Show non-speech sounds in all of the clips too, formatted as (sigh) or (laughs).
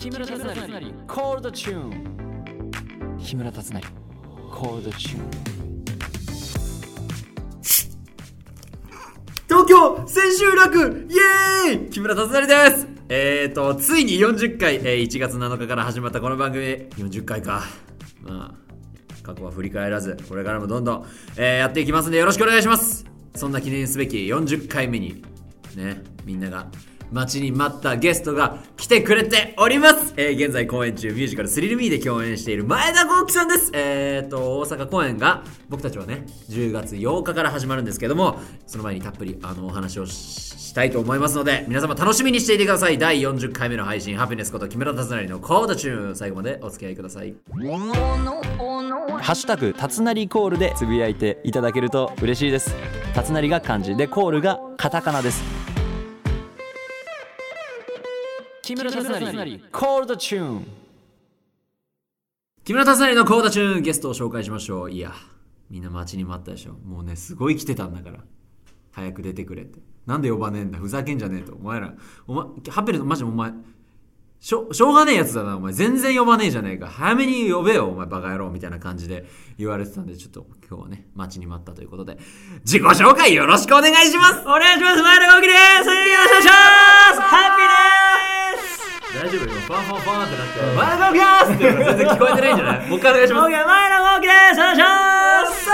木村達成。コールドチューン木村達成。コールドチューン東京千秋楽イエーイ！木村達成です。えーと、ついに40回、えー1月7日から始まったこの番組、40回か。まあ、過去は振り返らず、これからもどんどん、えーやっていきますんでよろしくお願いします。そんな記念すべき40回目に、ね、みんなが待ちに待ったゲストが来てくれております、えー現在公演中ミュージカルスリルミーで共演している前田豪輝さんです。えーと大阪公演が僕たちはね10月8日から始まるんですけどもその前にたっぷりあのお話をしたいと思いますので皆様楽しみにしていてください。第40回目の配信ハピネスこと木村達成のコードチューン最後までお付き合いください。ハッシュタグたつなりコールでつぶやいていただけると嬉しいです。たつなりが漢字でコールがカタカナです。木村達成。コールドチューン木村達成のコードチューンゲストを紹介しましょう。いやみんな待ちに待ったでしょ。もうねすごい来てたんだから。早く出てくれって。なんで呼ばねえんだ？ふざけんじゃねえと。お前らお前ハッピーのマジお前しょしょうがねえやつだな。お前全然呼ばねえじゃねえか。早めに呼べよお前バカ野郎みたいな感じで。言われてたんでちょっと今日はね待ちに待ったということで。自己紹介よろしくお願いします。お願いします。前田豪輝です。よろしくお願いします。ハッピーです大丈夫今ファンファンファンってなって前田豪輝ですって全然聞こえてないんじゃないもう一回お願いします前田豪輝ですお願いします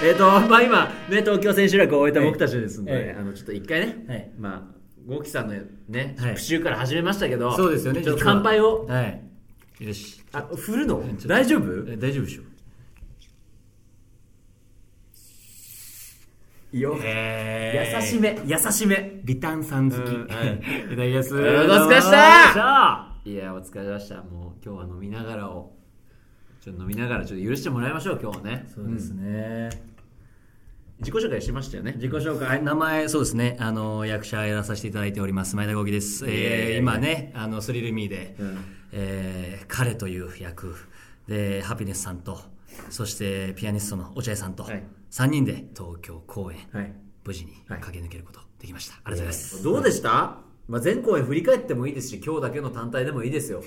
えっ、とまあ今ね東京千秋楽を終えた僕たちですんで、はいはいあのちょっと一回ね、はいまあ豪輝さんのね、復習から始めましたけどそうですよねちょっと乾杯をはいよしあ振るの大丈夫大丈夫でしょいいよ。え優しめ優しめビタンさん好き、うんはい。いただきます。お疲れ様でした。いやお疲れ様でした。もう今日は飲みながらをちょっと飲みながらちょっと許してもらいましょう今日はね。そうですね、自己紹介しましたよね。自己紹介。名前そうですね。あの役者やらさせていただいております。前田豪輝です、えー、今ねあのスリルミーで、うん。えー彼という役。でハピネスさんとそしてピアニストの落合さんと、はい3人で東京公演、はい。無事にはい。駆け抜けることできました、ありがとうございます、どうでした、まあ、全公演振り返ってもいいですし今日だけの単体でもいいですよ。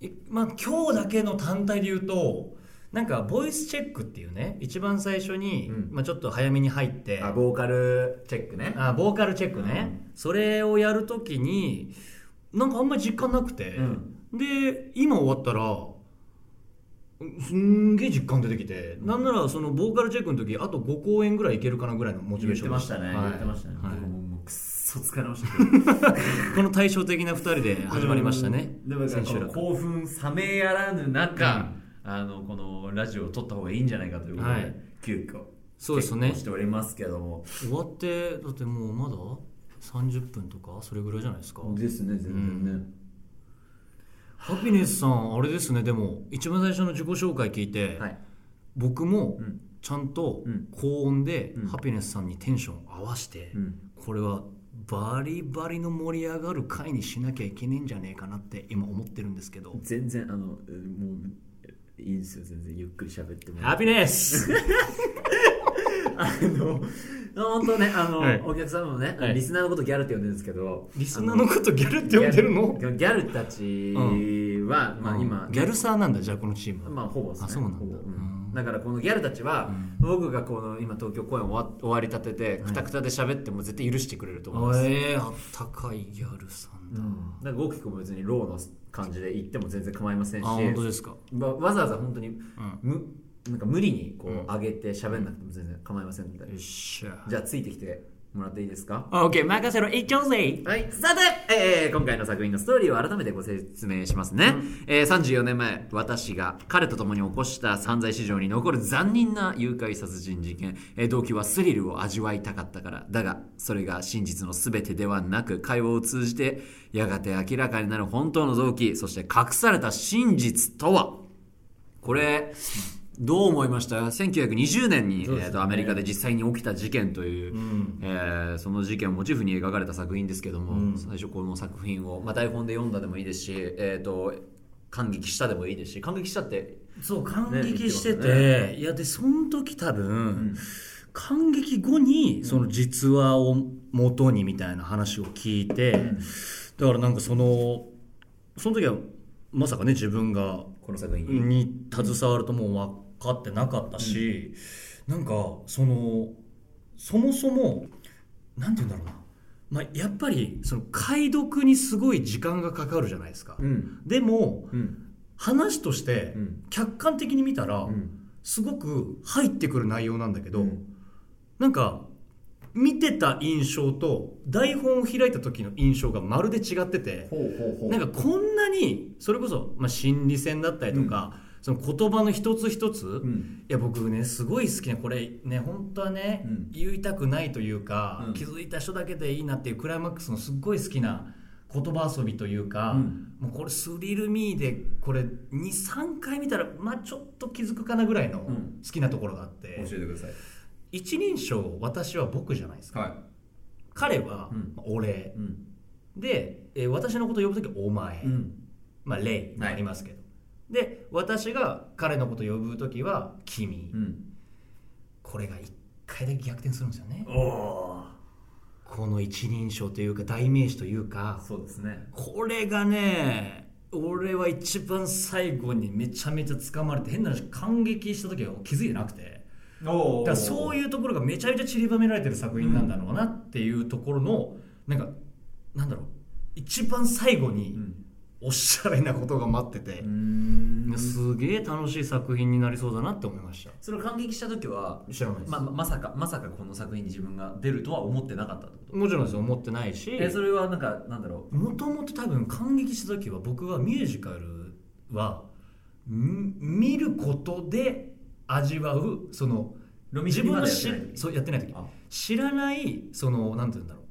いまあ、今日だけの単体で言うとなんかボイスチェックっていうね一番最初に、うん。まあ、ちょっと早めに入ってあボーカルチェックね。あボーカルチェックね、それをやるときになんかあんまり実感なくて、で今終わったらすんげえ実感出てきて、なんならそのボーカルチェックの時あと5公演ぐらいいけるかなぐらいのモチベーションではい。はい。もうもうくっそ疲れました。け (laughs) この対照的な2人で始まりましたね。でも興奮冷めやらぬ中、あのこのラジオを撮った方がいいんじゃないかということで、はい。急遽そうですね。しておりますけども。終わってだってもうまだ？30分とか？それぐらいじゃないですか。ですね全然ね、ハピネスさんあれですね。でも一番最初の自己紹介聞いて、はい。僕もうん。ちゃんとうん。高音でうん。ハピネスさんにテンション合わせて、うん。これはバリバリの盛り上がる回にしなきゃいけねえんじゃねえかなって今思ってるんですけど。全然あのもういいですよ全然。ゆっくり喋ってもハピネス (laughs) あの本当ねあの、はい。お客様もね、はい。リスナーのことギャルって呼んでるんですけどリスナーのことギャルって呼んでるの？ギャルたちは、まあ今ギャルサーなんだじゃあこのチームは、まあほぼね。あそうなんだ。だからこのギャルたちは、僕がこの今東京公演終わ終わりたててくたくたで喋っても絶対許してくれると思います、ええあったかいギャルさんだ、だからゴキ君も別にローの感じで言っても全然構いませんし。あ本当ですか？わわざわざ本当に、むなんか無理にこううん。上げて喋んなくても全然構いませんので、よっしゃ。じゃあついてきてもらっていいですか？OK 任せろ。いっちゃうぜはい、さて、えー今回の作品のストーリーを改めてご説明しますね、えー34年前私が彼と共に起こした犯罪史上に残る残忍な誘拐殺人事件、えー動機はスリルを味わいたかったから。だがそれが真実の全てではなく会話を通じてやがて明らかになる本当の動機そして隠された真実とは？これどう思いました？1920年に、ね。えーとアメリカで実際に起きた事件という、ん。えーその事件をモチーフに描かれた作品ですけども、うん。最初この作品を、まあ、台本で読んだでもいいですし、えー、と感激したでもいいですし感激したってそう感激してて、ね言ってまいやでその時多分、感激後にその実話を元にみたいな話を聞いて、だからなんかそのその時はまさかね自分がこの作品に。携わるともう分かってなかったし、なんかそのそもそもなんて言うんだろうな、まあ、やっぱりその解読にすごい時間がかかるじゃないですか、うん。でもうん。話としてうん。客観的に見たらん。すごく入ってくる内容なんだけど、うん。なんか見てた印象と台本を開いた時の印象がまるで違っててなんかこんなにそれこそ、まあ、心理戦だったりとか、その言葉の一つ一つ、ん。いや僕ねすごい好きなこれね本当はね、うん。言いたくないというか、うん。気づいた人だけでいいなっていうクライマックスのすっごい好きな言葉遊びというか、うん。もうこれスリルミーでこれ23回見たらまあちょっと気づくかなぐらいのうん。好きなところがあって、教えてください。一人称私は僕じゃないですか、はい。彼は、俺。うん。で、えー私のことを呼ぶ時お前、うん。まあ、レイもありますけど、で私が彼のことを呼ぶ時は君、うん。これが一回だけ逆転するんですよね。この一人称というか代名詞というかそうですね。これがね俺は一番最後にめちゃめちゃ掴まれて変な話感激した時は気づいてなくて。おだからそういうところがめちゃめちゃ散りばめられてる作品なんだろうなっていうところのなんかなんだろう。一番最後にんおしゃれなことが待ってて、ん。すげえ楽しい作品になりそうだなって思いました。それを感激した時は知らないです、ままさかまさかこの作品に自分が出るとは思ってなかったってこと？もちろんです思ってないし。えそれはなんかなんだろもともと多分感激した時は僕はミュージカルはん見ることで味わうその自分のしそうやってない時。あ。知らないそのなんて言うんだろう。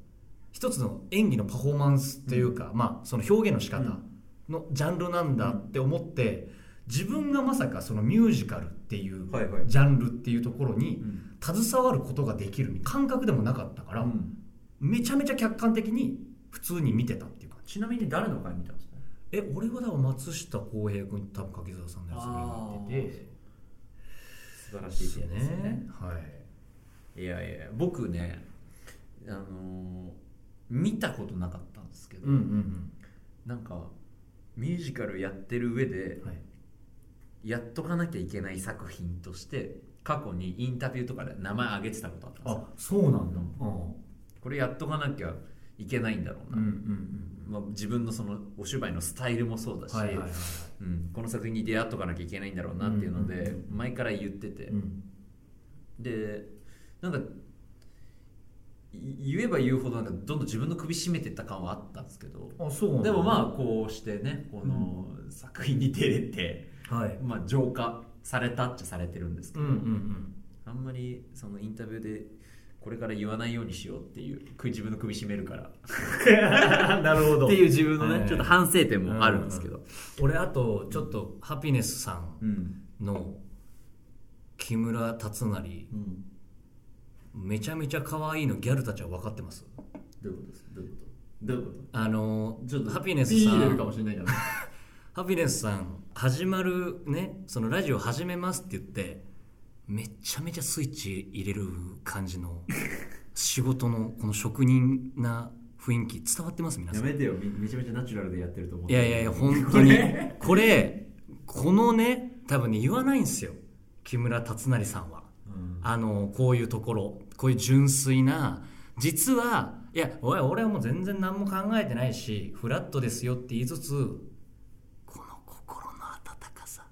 一つの演技のパフォーマンスっていうか、まあその表現の仕方のジャンルなんだって思って、自分がまさかそのミュージカルっていうジャンルっていうところにん。携わることができる感覚でもなかったから、うん。めちゃめちゃ客観的に普通に見てたっていうかちなみに誰の回見たんですか？え俺はだから松下洸平君多分柿澤さんのやつ見てて。素晴らしいですね。ね。はい。いやいや僕ねあのー見たことなかったんですけど、うんうん。なんかミュージカルやってる上でうんはい。やっとかなきゃいけない作品として過去にインタビューとかで名前挙げてたことあったんですよ。あそうなんだ。これやっとかなきゃいけないんだろうな、うんうんうん。まあ、自分のそのお芝居のスタイルもそうだし、はいはいはい。うん、この作品に出会っとかなきゃいけないんだろうなっていうので、うんうんうん。前から言ってて、うん。でなんかい言えば言うほどなんかどんどん自分の首絞めてった感はあったんですけどあそうなんだ。でもまあこうしてねこの作品に出れて、はい。まあ、浄化されたっちゃされてるんですけど、うんうんあんまりそのインタビューでこれから言わないようにしようっていうく自分の首絞めるから。う (laughs) んなるほっていう自分のね、はい。ちょっと反省点もあるんですけど、俺あとちょっとハピネスさんうん。の木村達成うんめちゃめちゃ可愛いのギャルたちは分かってます？どういうことです？どういうこと？どういうこと？あのちょっとハピネスさ入れるかんもしれないからねハピネスさん始まるねそのラジオ始めますって言ってめちゃめちゃスイッチ入れる感じの仕事のこの職人な雰囲気伝わってます皆さん。やめてよ。めめちゃめちゃナチュラルでやってると思ういやいやいや本当に。(laughs) これこのね多分ね言わないんですよ。木村達成さんは。うん。あのこういうところこういう純粋な実はいやおい俺はもう全然何も考えてないしフラットですよって言いつつこの心の温かさ、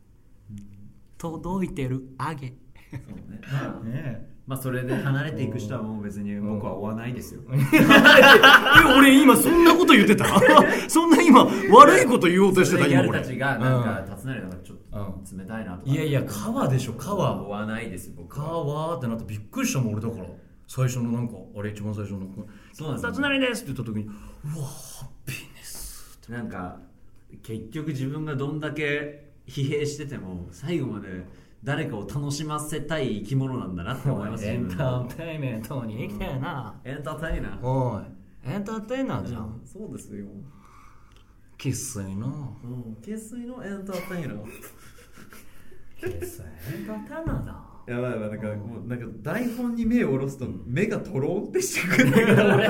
届いてるあげ。そうね。まあねまあそれで離れていく人はもう別に僕は追わないですよ。(laughs) え俺今そんなこと言ってた？(laughs) そんな今悪いこと言おうとしてた今俺。たちがなんか立つなりなんかちょっと冷たいなとか。いやいや川でしょ川。追わないですよ僕は。川ってなってびっくりしたもん俺だから。最初のなんかあれ一番最初の。そうなんですよ「つなりです」って言った時にうわハッピーネスなんか結局自分がどんだけ疲弊してても最後まで誰かを楽しませたい生き物なんだなって思いますエンターテイメントに生きてるな、エンターテイナー。おい。エンターテイナーじゃん。そうですよ。生粋の。うん。生粋のエンターテイナー。生粋エンターテイナーだ。やばいやばいなんかもうなんか台本に目を下ろすと目がとろーってしてくる。んだけど俺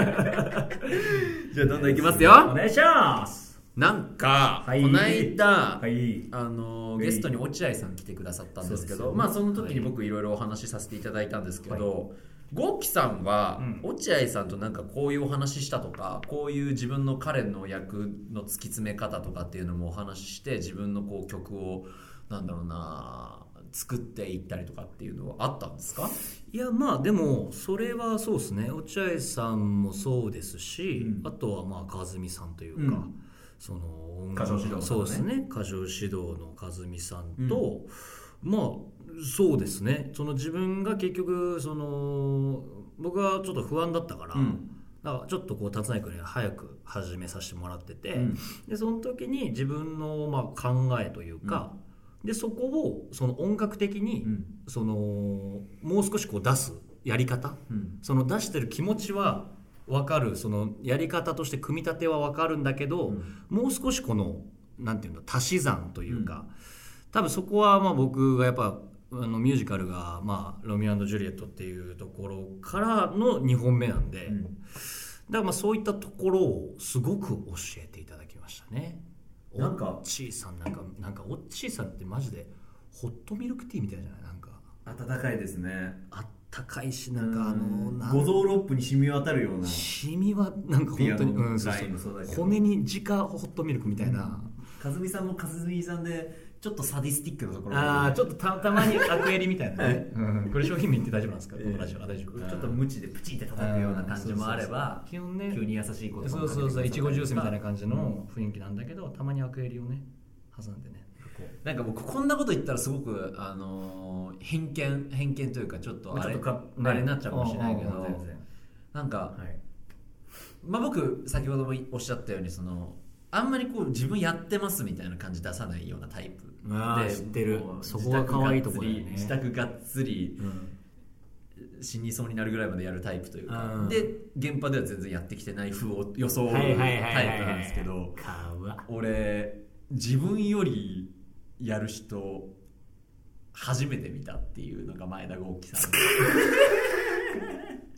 じゃあどんどんいきますよ。お願いします。なんか、はい。この間、はい。あのはいゲストに落合さん来てくださったんですけどまあその時に僕いろいろお話しさせていただいたんですけど、ゴッキさんは、うん。落合さんとなんかこういうお話ししたとかこういう自分の彼の役の突き詰め方とかっていうのもお話しして自分のこう曲をなんだろうな作っていったりとかっていうのはあったんですか？いやまあでもそれはそうですね。落合さんもそうですし、うん。あとはまあ和美さんというか、うんその音歌唱指導のね。そうですね。歌唱指導の和美さんと、まあそうですね。その自分が結局その僕はちょっと不安だったから、うん。だからちょっとこう達成君に早く始めさせてもらってて、うん。でその時に自分のまあ考えというか、でそこをその音楽的に、うん。そのもう少しこう出すやり方、うん。その出してる気持ちは分かるそのやり方として組み立ては分かるんだけど、もう少しこのなんていうの足し算というか、多分そこはまあ僕がやっぱあのミュージカルが、まあ「ロミオジュリエット」っていうところからの2本目なんで、ん。だからまあそういったところをすごく教えていただきましたね。なんかオッチーさんなんかなんかオッチーさんってマジでホットミルクティーみたいじゃない？なんか。暖かいですね。あったかいしなんかあの五臓六腑に染み渡るような。シミはなんか本当に、うん、そうそそう骨に直ホットミルクみたいな、和美さんも和美さんでちょっとサディスティックなところああちょっとたたまにアクエリみたいなはい。ね、うん、これ商品名言って大丈夫なんですか、ええ。このラジオあ大丈夫。ちょっと無知でプチって叩くような感じもあれば基本ね急に優しいことそうそうそういちごジュースみたいなじ感じの雰囲気なんだけど、たまにアクエリをね挟んでねなんか僕こんなこと言ったらすごく、あのー偏見偏見というかちょっとあれ,、あれになっちゃうかもしれないけどなんか、はい。まあ、僕先ほどもおっしゃったようにそのあんまりこう自分やってますみたいな感じ出さないようなタイプで知ってる。そこが可愛いところね。自宅がっつりうん。死にそうになるぐらいまでやるタイプというか、うん。で現場では全然やってきてない風を装うタイプなんですけど俺自分よりやる人初めて見たっていうのが前田豪輝さん。(laughs)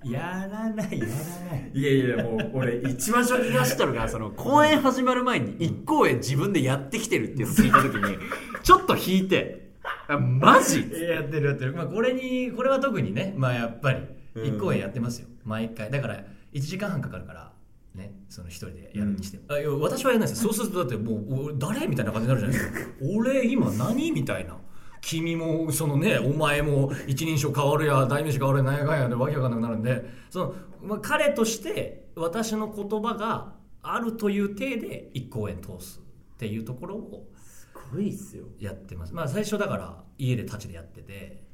やらないやらない。いやいやもう俺一番初期が知ったのが (laughs) その公演始まる前に一公演自分でやってきてるっていうのを聞いた時にちょっと引いてあマジ？やってるやってる、まあ、これにこれは特にねまあやっぱり一公演やってますよ、毎回だから1時間半かかるからねその一人でやるにしても、あいや私はやらないですよ。そうするとだってもう俺誰みたいな感じになるじゃないですか。俺今何みたいな？君もそのねお前も一人称変わるや代名詞変わるやなんやかんやでわけわかんなくなるんで。その、まあ、彼として私の言葉があるという体で一公演通すっていうところをすごいっすよ。やってます。まあ最初だから家で立ちでやってて。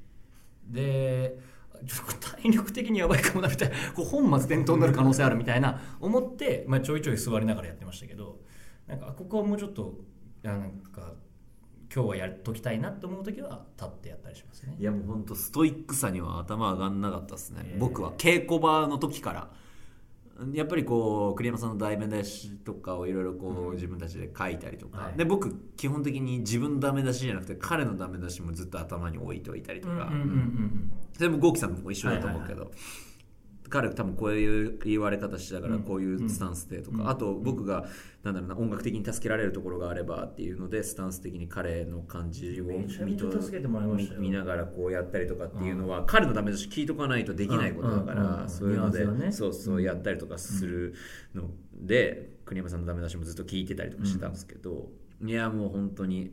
で体力的にやばいかもなみたいなこう本末転倒になる可能性あるみたいな思って、まあ、ちょいちょい座りながらやってましたけどなんかここはもうちょっとなんか今日はやっときたいなって思う時は立ってやったりしますね。いやもう本当ストイックさには頭上がんなかったですね、えー。僕は稽古場の時からやっぱりこう栗山さんのダメ出しとかをいろいろこう自分たちで書いたりとか、はい。で僕基本的に自分のダメ出しじゃなくて彼のダメ出しもずっと頭に置いておいたりとか、うんうんうんうんそれさんも一緒だと思うけど、彼多分こういう言われ方してたからこういうスタンスでとか、あと僕がなんだろうな音楽的に助けられるところがあればっていうのでスタンス的に彼の感じを見と見見ながらこうやったりとかっていうのは、彼のダメ出し聞いとかないとできないことだから、そういうので、そうそうやったりとかするので、栗山さんのダメ出しもずっと聞いてたりとかしてたんですけど、いやもう本当に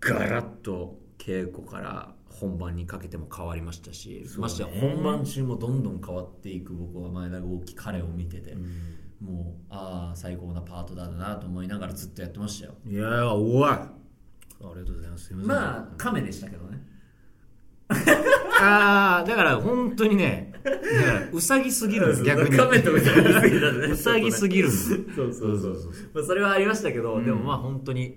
ガラッと稽古から本番にかけても変わりましたし、ましてや本番中もどんどん変わっていく僕は前田豪輝彼を見てて、もうああ最高なパートだなと思いながらずっとやってましたよ。いやーおい。ありがとうございます。すいまあ亀でしたけどね。(laughs) ああだから本当にねだからうさぎすぎるんです逆に。亀とうさぎすぎたね。うさぎすぎるんです。そうそうそう (laughs) まあ、それはありましたけど、でもまあ本当に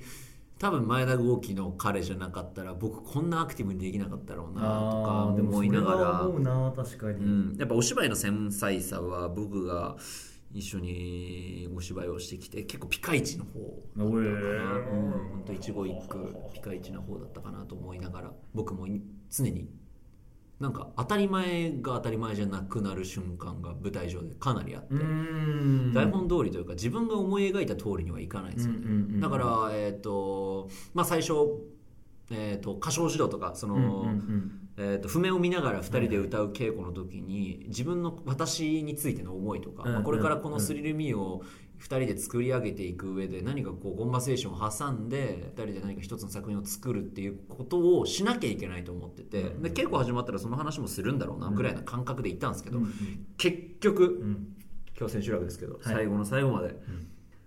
多分前田豪輝の彼じゃなかったら僕こんなアクティブにできなかったろうなとか思いながら思うな確かに、うん、やっぱお芝居の繊細さは僕が一緒にお芝居をしてきて結構ピカイチの方だったかな、うん、本当一期一句ピカイチな方だったかなと思いながら僕もい常になんか当たり前が当たり前じゃなくなる瞬間が舞台上でかなりあって、うん。台本通りというか自分が思い描いた通りにはいかないんですよね、うんうんうんだからえっ、とまあ最初えー、と歌唱指導とかその、うんうんうん。えー、と譜面を見ながら2人で歌う稽古の時に自分の私についての思いとか、うんまあこれからこの「スリルミーを2人で作り上げていく上で何かこうコンバセーションを挟んで2人で何か一つの作品を作るっていうことをしなきゃいけないと思っててで稽古始まったらその話もするんだろうなぐらいな感覚で行ったんですけど、結局、ん。今日千秋楽ですけど、はい。最後の最後まで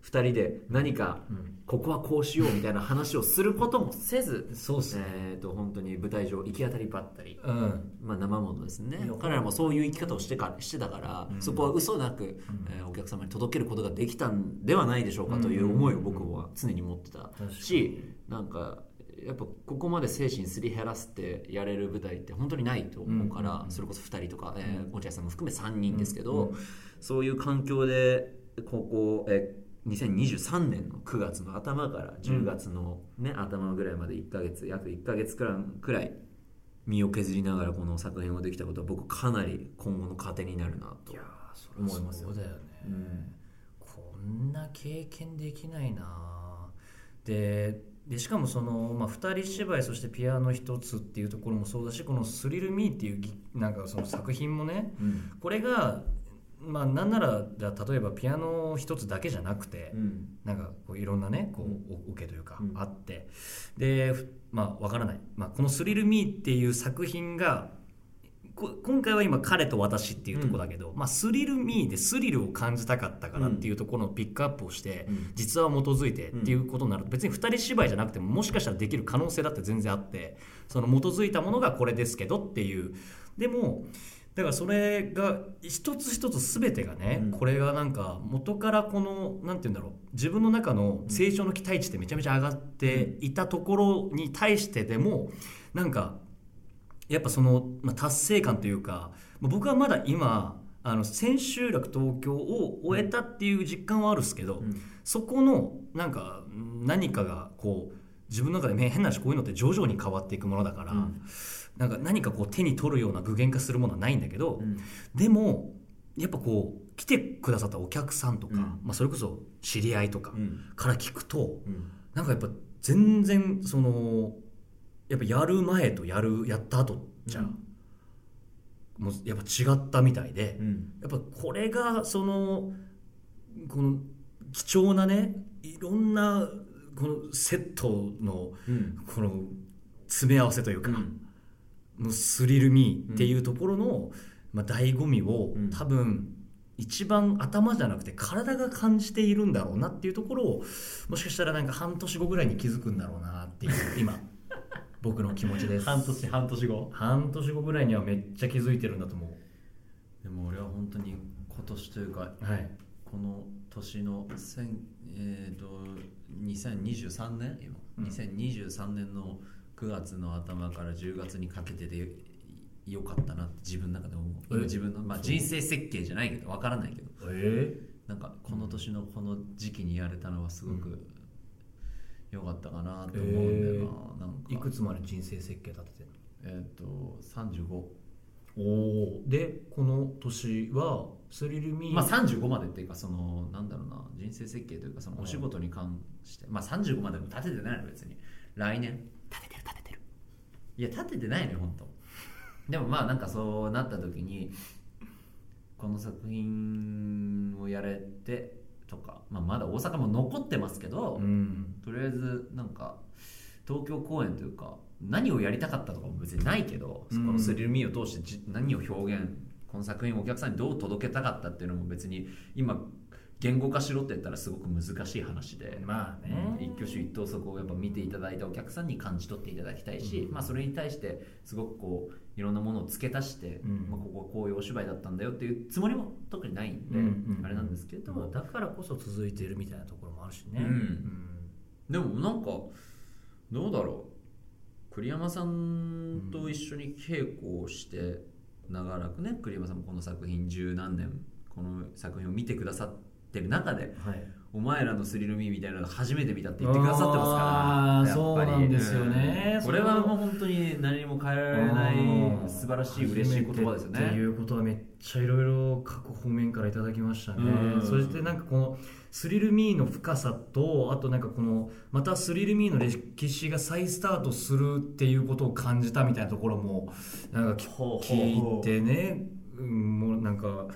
2人で何かここはこうしようみたいな話をすることもせず、そうっすね。えー、と本当に舞台上行き当たりばったり、うん。まあ、生ものですね。彼らもそういう生き方をしてかしてたから、そこは嘘なく、えーお客様に届けることができたんではないでしょうかという思いを僕は常に持ってた。しなんかやっぱここまで精神すり減らすってやれる舞台って本当にないと思うから、それこそ2人とか、えー落合さんも含め3人ですけど、そういう環境でここ、えー2023年の9月の頭から10月の、ね頭ぐらいまで1ヶ月約1ヶ月くらいくらい身を削りながらこの作品をできたことは僕かなり今後の糧になるなと思いますよ。そうだよね、こんな経験できないな。ででしかもその、まあ、2人芝居そしてピアノ一つっていうところもそうだしこの「スリル・ミー」っていうぎなんかその作品もね、これがまあなんならじゃあ例えばピアノ一つだけじゃなくて、なんかこういろんなねこうお受けというかあって、でふまあわからない、まあ、この「スリル・ミー」っていう作品がこ今回は今彼と私っていうところだけど、まあ、スリル・ミーでスリルを感じたかったからっていうところのピックアップをして、実話を基づいてっていうことになる。と別に2人芝居じゃなくてももしかしたらできる可能性だって全然あってその基づいたものがこれですけどっていう。でもだからそれが一つ一つ全てがね、これがなんか元からこのなんて言うんだろう自分の中の成長の期待値ってめちゃめちゃ上がっていたところに対してでもなんかやっぱその、まあ、達成感というかまあ僕はまだ今あの千秋楽東京を終えたっていう実感はあるんですけど、そこのなんか何かがこう自分の中でね変な話こういうのって徐々に変わっていくものだから、なん。か何かこう手に取るような具現化するものはないんだけど、でもやっぱこう来てくださったお客さんとか、まあ、それこそ知り合いとかから聞くと、なんかやっぱ全然そのやっぱやる前とやるやった後じゃ、もうやっぱ違ったみたいで、やっぱこれがそのこの貴重なねいろんなこのセットのこの詰め合わせというか、のスリルミーっていうところの、まあ、醍醐味を、多分一番頭じゃなくて体が感じているんだろうなっていうところをもしかしたらなんか半年後ぐらいに気づくんだろうなっていう (laughs) 今僕の気持ちです。半年半年後？半年後ぐらいにはめっちゃ気づいてるんだと思でも俺は本当に今年というかうはいこの年の千えー、と2023年今、2023年の9月の頭から10月にかけてでよかったなって自分の中で思う。今自分の、まあ、人生設計じゃないけどわからないけど。え？なんかこの年のこの時期にやれたのはすごく良かったかなと思うんだよな,、なんか。いくつまで人生設計立ててるえっ、と35のおおでこの年はスリルミー、まあ35までっていうかそのなんだろうな人生設計というかそのお仕事に関して。まあ35までも立ててないの別に。来年。立ててる立ててる。いや立ててないのよ本当。でもまあなんかそうなった時にこの作品をやれてとか、まあ、まだ大阪も残ってますけど、うん。とりあえずなんか東京公演というか何をやりたかったとかも別にないけど、うん。この「スリル・ミー」を通してじ何を表現この作品をお客さんにどう届けたかったっていうのも別に今言語化しろって言ったらすごく難しい話で、まあね。一挙手一投足をやっぱ見ていただいたお客さんに感じ取っていただきたいし、まあ、それに対してすごくこういろんなものを付け足して、うん。まあ、ここはこういうお芝居だったんだよっていうつもりも特にないんで、うんうんあれなんですけど、まあだからこそ続いているみたいなところもあるしね、うん。でもなんかどうだろう。栗山さんと一緒に稽古をして長らくね栗山さんもこの作品十何年この作品を見てくださってる中ではい。お前らのスリルミーみたいなの初めて見たって言ってくださってますからそうなんですよね。うん。これはもう本当に何にも変えられないうん。素晴らしい嬉しい言葉ですよ初めてっていねうことはめっちゃいろいろ各方面からいただきましたね。うん。そしてなんかこのスリルミーの深さとあとなんかこのまたスリルミーの歴史が再スタートするっていうことを感じたみたいなところもなんか聞いてねうんもうなんか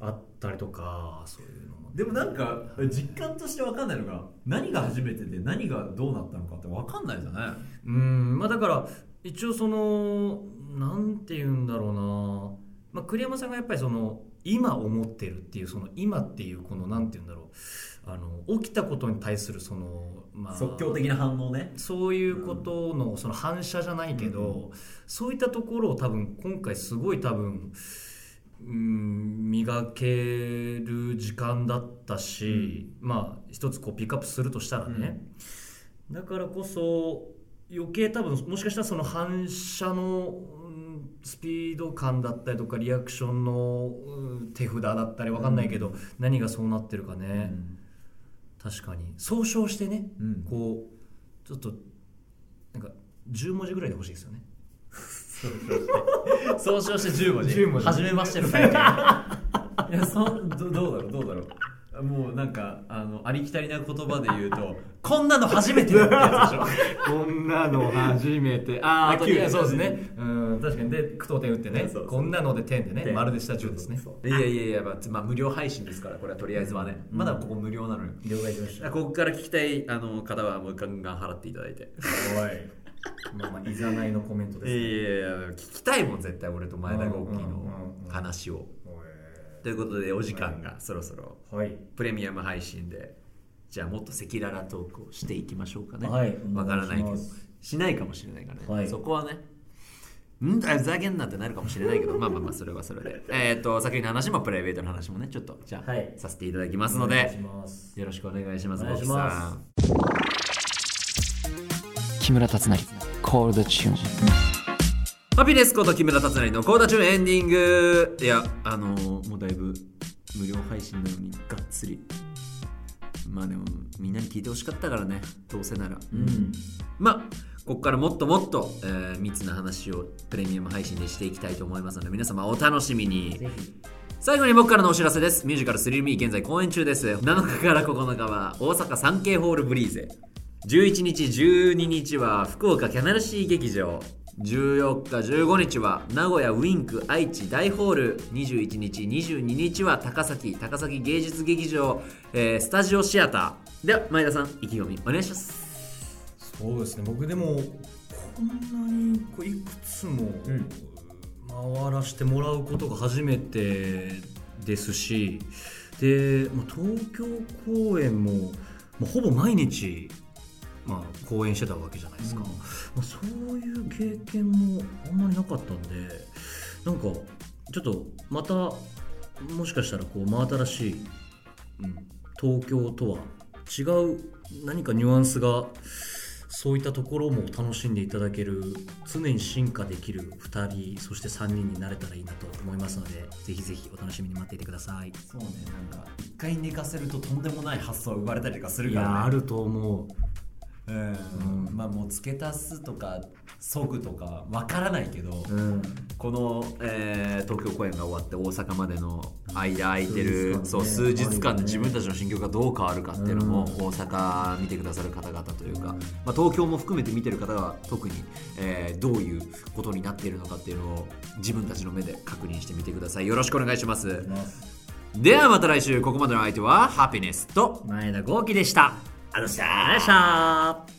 あったりとかそういうの。もでもなんか実感として分かんないのが何が初めてで何がどうなったのかって分かんないですよねうんまあだから一応そのなんて言うんだろうな、まあ、栗山さんがやっぱりその今思ってるっていうその今っていうこのなんて言うんだろう。あの起きたことに対するその、まあ、即興的な反応ね。そういうことのその反射じゃないけど、そういったところを多分今回すごい多分、うん、磨ける時間だったし、まあ一つこうピックアップするとしたらね、だからこそ余計多分もしかしたらその反射のうんスピード感だったりとかリアクションのうん手札だったり分かんないけど、何がそうなってるかね、確かに。総称してね、うん。こうちょっとなんか10文字ぐらいで欲しいですよね総称して10文字10文字初めましての会。見 (laughs) いやそどどうだろうどうだろう。もうなんかあのありきたりな言葉で言うと (laughs) こんなの初めてだってやつでしょ。(laughs) こんなの初めて。ああそうですね。うん。確かに。で句読点打ってね。そうそうこんなので点でね点。丸でした10ですね。いやいやいや、まあ、まあ無料配信ですからこれはとりあえずはね、まだここ無料なのよ了解しました。ここから聞きたいあの方はもうガンガン払っていただいて。おいまあまあいざないのコメントいやいやいや聞きたいもん絶対俺と前田豪輝の。うん話を。ということでお時間がそろそろ。はい。プレミアム配信でじゃあもっと赤裸々トークをしていきましょうかね。はい。わからないけど。しないかもしれないからね、はい。そこはねんだふざけんなってなるかもしれないけど。まあまあまあそれはそれで。(laughs) えっと先の話もプライベートの話もねちょっとじゃあ、はい。させていただきますのでよろしくお願いしますお願いします木村達成コールドチューンハピネスこと木村達成のコーダチューンエンディングいやあのーもうだいぶ無料配信なのにがっつり。まあでもみんなに聞いてほしかったからねどうせなら。うん。まあここからもっともっと、えー密な話をプレミアム配信でしていきたいと思いますので皆様お楽しみに。最後に僕からのお知らせです。ミュージカルスリルミー現在公演中です。7日から9日は大阪サンケイホールブリーゼ11日12日は福岡キャナルシー劇場。14日15日は名古屋ウィンク愛知大ホール。21日22日は高崎高崎芸術劇場、えースタジオシアター。では前田さん意気込みお願いします。そうですね。僕でもこんなにこういくつも回らせてもらうことが初めてですしで、まあ、東京公演も、まあ、ほぼ毎日、まあ、公演してたわけじゃないですか、まあ、そういう経験もあんまりなかったんでなんかちょっとまたもしかしたらこう真新しい、うん、東京とは違う何かニュアンスがそういったところも楽しんでいただける常に進化できる2人そして3人になれたらいいなと思いますのでぜひぜひお楽しみに待っていてください。そうねなんか一回寝かせるととんでもない発想が生まれたりとかするいから、ね、やあると思ううん。まあもう付け足すとか即とかわからないけど、うん。この、えー東京公演が終わって大阪までの間空いてる数日間ね。そう数日間で自分たちの心境がどう変わるかっていうのも、うん。大阪見てくださる方々というか、まあ、東京も含めて見てる方は特に、えーどういうことになっているのかっていうのを自分たちの目で確認してみてください。よろしくお願いします。ではまた来週ここまでの相手はハピネスと前田豪輝でしたありがとうございました